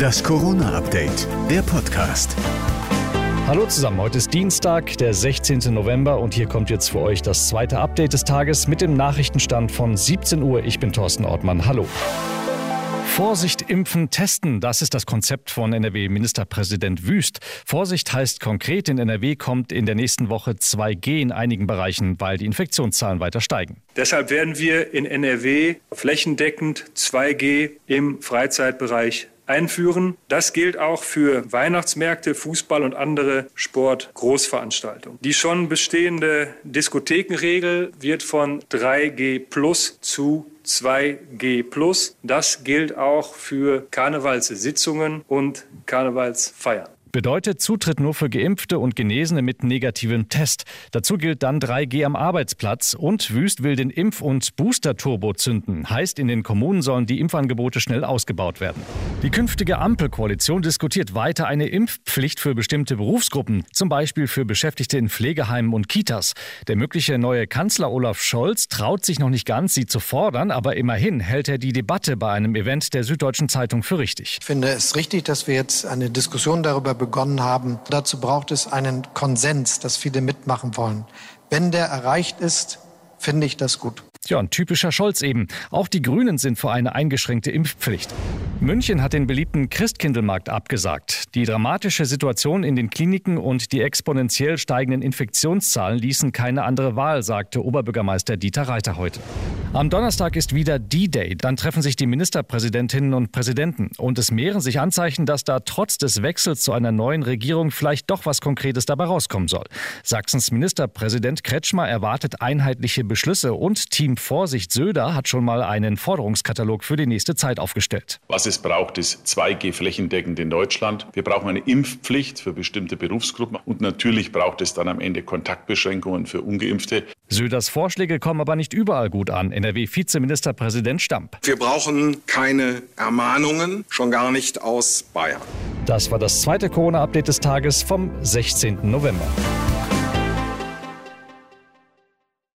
Das Corona-Update, der Podcast. Hallo zusammen, heute ist Dienstag, der 16. November und hier kommt jetzt für euch das zweite Update des Tages mit dem Nachrichtenstand von 17 Uhr. Ich bin Thorsten Ortmann. Hallo. Vorsicht, impfen, testen. Das ist das Konzept von NRW-Ministerpräsident Wüst. Vorsicht heißt konkret, in NRW kommt in der nächsten Woche 2G in einigen Bereichen, weil die Infektionszahlen weiter steigen. Deshalb werden wir in NRW flächendeckend 2G im Freizeitbereich einführen. Das gilt auch für Weihnachtsmärkte, Fußball und andere Sportgroßveranstaltungen. Die schon bestehende Diskothekenregel wird von 3G plus zu 2G plus. Das gilt auch für Karnevalssitzungen und Karnevalsfeiern. Bedeutet Zutritt nur für Geimpfte und Genesene mit negativem Test. Dazu gilt dann 3G am Arbeitsplatz und Wüst will den Impf- und Booster-Turbo zünden. Heißt, in den Kommunen sollen die Impfangebote schnell ausgebaut werden. Die künftige Ampelkoalition diskutiert weiter eine Impfpflicht für bestimmte Berufsgruppen, zum Beispiel für Beschäftigte in Pflegeheimen und Kitas. Der mögliche neue Kanzler Olaf Scholz traut sich noch nicht ganz, sie zu fordern, aber immerhin hält er die Debatte bei einem Event der Süddeutschen Zeitung für richtig. Ich finde es richtig, dass wir jetzt eine Diskussion darüber begonnen haben. Dazu braucht es einen Konsens, dass viele mitmachen wollen. Wenn der erreicht ist, finde ich das gut. Ja, ein typischer Scholz eben. Auch die Grünen sind für eine eingeschränkte Impfpflicht. München hat den beliebten Christkindlmarkt abgesagt. Die dramatische Situation in den Kliniken und die exponentiell steigenden Infektionszahlen ließen keine andere Wahl, sagte Oberbürgermeister Dieter Reiter heute. Am Donnerstag ist wieder D-Day. Dann treffen sich die Ministerpräsidentinnen und Präsidenten. Und es mehren sich Anzeichen, dass da trotz des Wechsels zu einer neuen Regierung vielleicht doch was Konkretes dabei rauskommen soll. Sachsens Ministerpräsident Kretschmer erwartet einheitliche Beschlüsse und Team Vorsicht Söder hat schon mal einen Forderungskatalog für die nächste Zeit aufgestellt. Was es braucht, ist 2G flächendeckend in Deutschland. Wir brauchen eine Impfpflicht für bestimmte Berufsgruppen und natürlich braucht es dann am Ende Kontaktbeschränkungen für ungeimpfte. Söders Vorschläge kommen aber nicht überall gut an. NRW-Vizeministerpräsident Stamp. Wir brauchen keine Ermahnungen, schon gar nicht aus Bayern. Das war das zweite Corona-Update des Tages vom 16. November.